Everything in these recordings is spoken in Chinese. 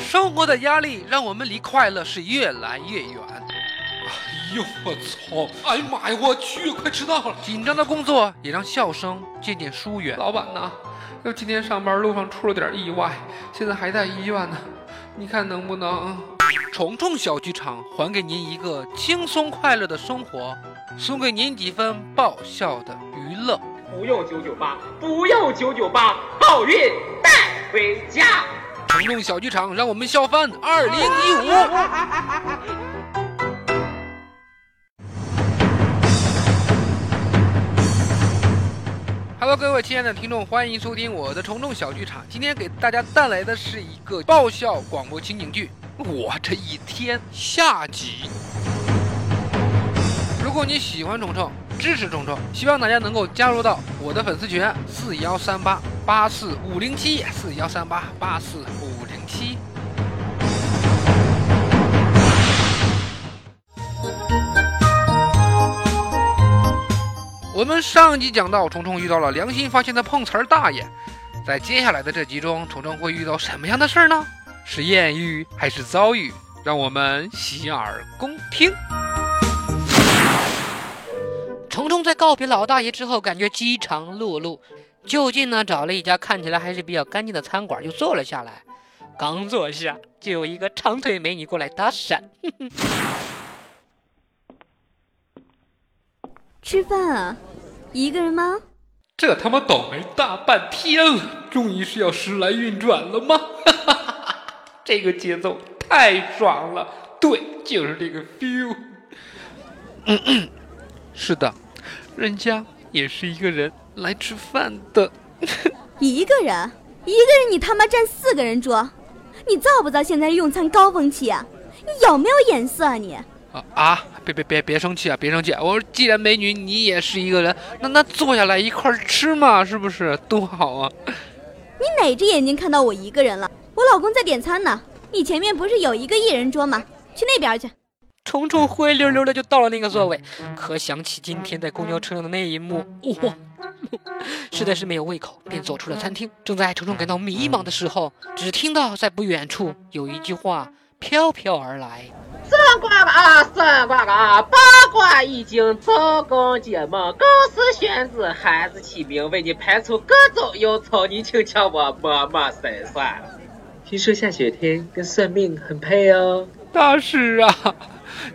生活的压力让我们离快乐是越来越远。哎呦我操！哎呀妈呀，我去，快迟到了！紧张的工作也让笑声渐渐疏远。老板呐，就今天上班路上出了点意外，现在还在医院呢。你看能不能？虫虫小剧场还给您一个轻松快乐的生活，送给您几分爆笑的娱乐。不用九九八，不用九九八，好运带回家。虫虫小剧场，让我们笑翻二零一五。Hello，各位亲爱的听众，欢迎收听我的虫虫小剧场。今天给大家带来的是一个爆笑广播情景剧《我这一天》下集。如果你喜欢虫虫，支持虫虫，希望大家能够加入到我的粉丝群四幺三八八四五零七四幺三八八四五零七。我们上集讲到，虫虫遇到了良心发现的碰瓷儿大爷，在接下来的这集中，虫虫会遇到什么样的事儿呢？是艳遇还是遭遇？让我们洗耳恭听。虫虫在告别老大爷之后，感觉饥肠辘辘，就近呢找了一家看起来还是比较干净的餐馆，就坐了下来。刚坐下，就有一个长腿美女过来搭讪。吃饭啊？一个人吗？这他妈倒霉大半天了，终于是要时来运转了吗？这个节奏太爽了，对，就是这个 feel。嗯嗯，是的，人家也是一个人来吃饭的。一个人，一个人，你他妈占四个人桌，你造不造现在用餐高峰期啊？你有没有眼色啊你？啊啊！别别别别生气啊！别生气！我说，既然美女你也是一个人，那那坐下来一块吃嘛，是不是多好啊？你哪只眼睛看到我一个人了？我老公在点餐呢。你前面不是有一个一人桌吗？去那边去。虫虫灰溜溜的就到了那个座位，可想起今天在公交车上的那一幕，哇，实在是没有胃口，便走出了餐厅。正在虫虫感到迷茫的时候，只听到在不远处有一句话飘飘而来。算卦啊，算卦啊！八卦已经早工解梦，公司选址孩子起名，为你排除各种忧愁，你请叫我默默神算。听说下雪天跟算命很配哦。大师啊，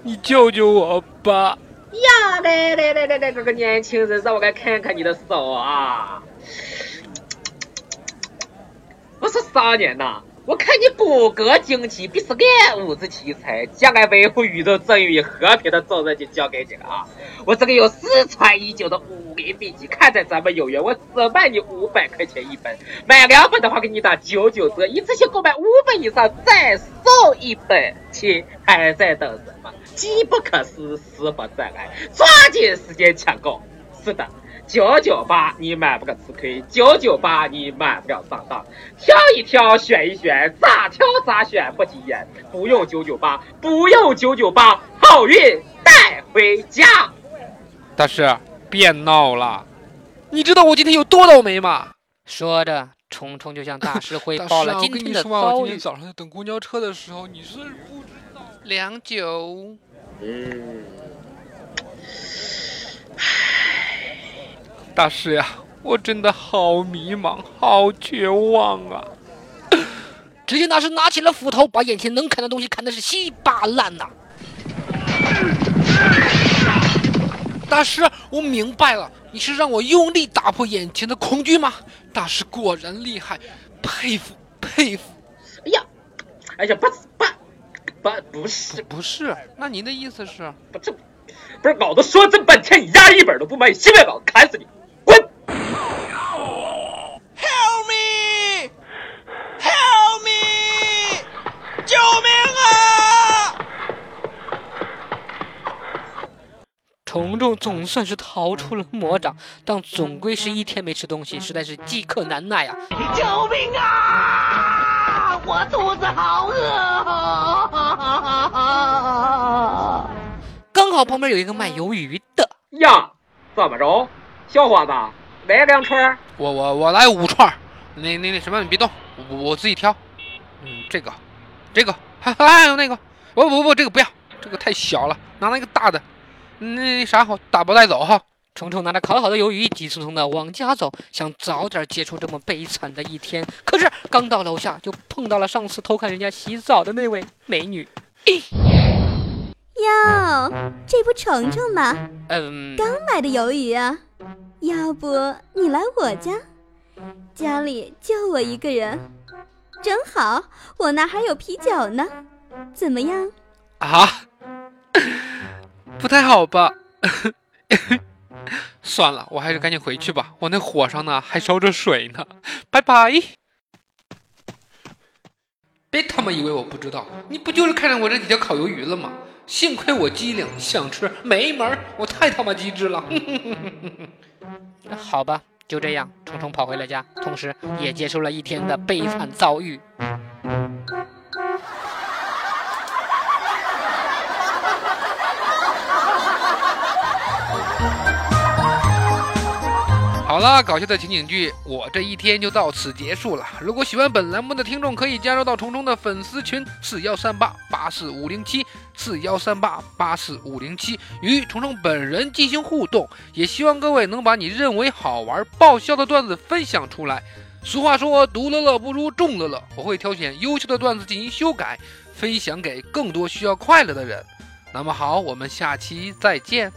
你救救我吧！呀，来来来来来，这个年轻人，让我来看看你的手啊！我说少年呐。我看你骨骼惊奇，必是练武之奇才，将来维护宇宙正义和平的重任就交给你了啊！我这个有失传已久的武林秘籍，看在咱们有缘，我只卖你五百块钱一本，买两本的话给你打九九折，一次性购买五本以上再送一本，亲，还在等什么？机不可失，时不再来，抓紧时间抢购！是的。九九八，你买不个吃亏；九九八，你买不了上当。挑一挑，选一选，咋挑咋选不急眼。不用九九八，不用九九八，好运带回家。大师，别闹了，你知道我今天有多倒霉吗？说着，虫虫就向大师汇 报了今天的遭遇。今天早上在等公交车的时候，你是不知道。良久，嗯。大师呀，我真的好迷茫，好绝望啊！只见大师拿起了斧头，把眼前能砍的东西砍的是稀巴烂呐。大师，我明白了，你是让我用力打破眼前的恐惧吗？大师果然厉害，佩服佩服！哎呀，哎呀，不不不不是不是，那您的意思是？不这不是老子说这半天，你压一本都不卖，新买稿砍死你！滚！Help me! Help me! 救命啊虫虫总算是逃出了魔掌，但总归是一天没吃东西，实在是饥渴难耐啊！救命啊！我肚子好饿！刚好旁边有一个卖鱿鱼的呀，怎么着，小伙子，来两串？我我我来五串。那那那什么，你别动，我我自己挑。嗯，这个，这个，还还有那个，不不不，这个不要，这个太小了，拿那个大的，那啥好，打包带走哈。虫虫拿着烤好的鱿鱼，急匆匆的往家走，想早点结束这么悲惨的一天。可是刚到楼下，就碰到了上次偷看人家洗澡的那位美女。哟，这不虫虫吗？嗯，刚买的鱿鱼啊，要不你来我家？家里就我一个人，正好我那还有啤酒呢，怎么样？啊，不太好吧？算了，我还是赶紧回去吧。我那火上呢还烧着水呢。拜拜。别他妈以为我不知道，你不就是看上我这几条烤鱿鱼了吗？幸亏我机灵，想吃没门，我太他妈机智了。好吧，就这样，虫虫跑回了家，同时也结束了一天的悲惨遭遇。好了，搞笑的情景剧，我这一天就到此结束了。如果喜欢本栏目的听众，可以加入到虫虫的粉丝群四幺三八八四五零七四幺三八八四五零七，与虫虫本人进行互动。也希望各位能把你认为好玩、爆笑的段子分享出来。俗话说，独乐乐不如众乐乐，我会挑选优秀的段子进行修改，分享给更多需要快乐的人。那么好，我们下期再见。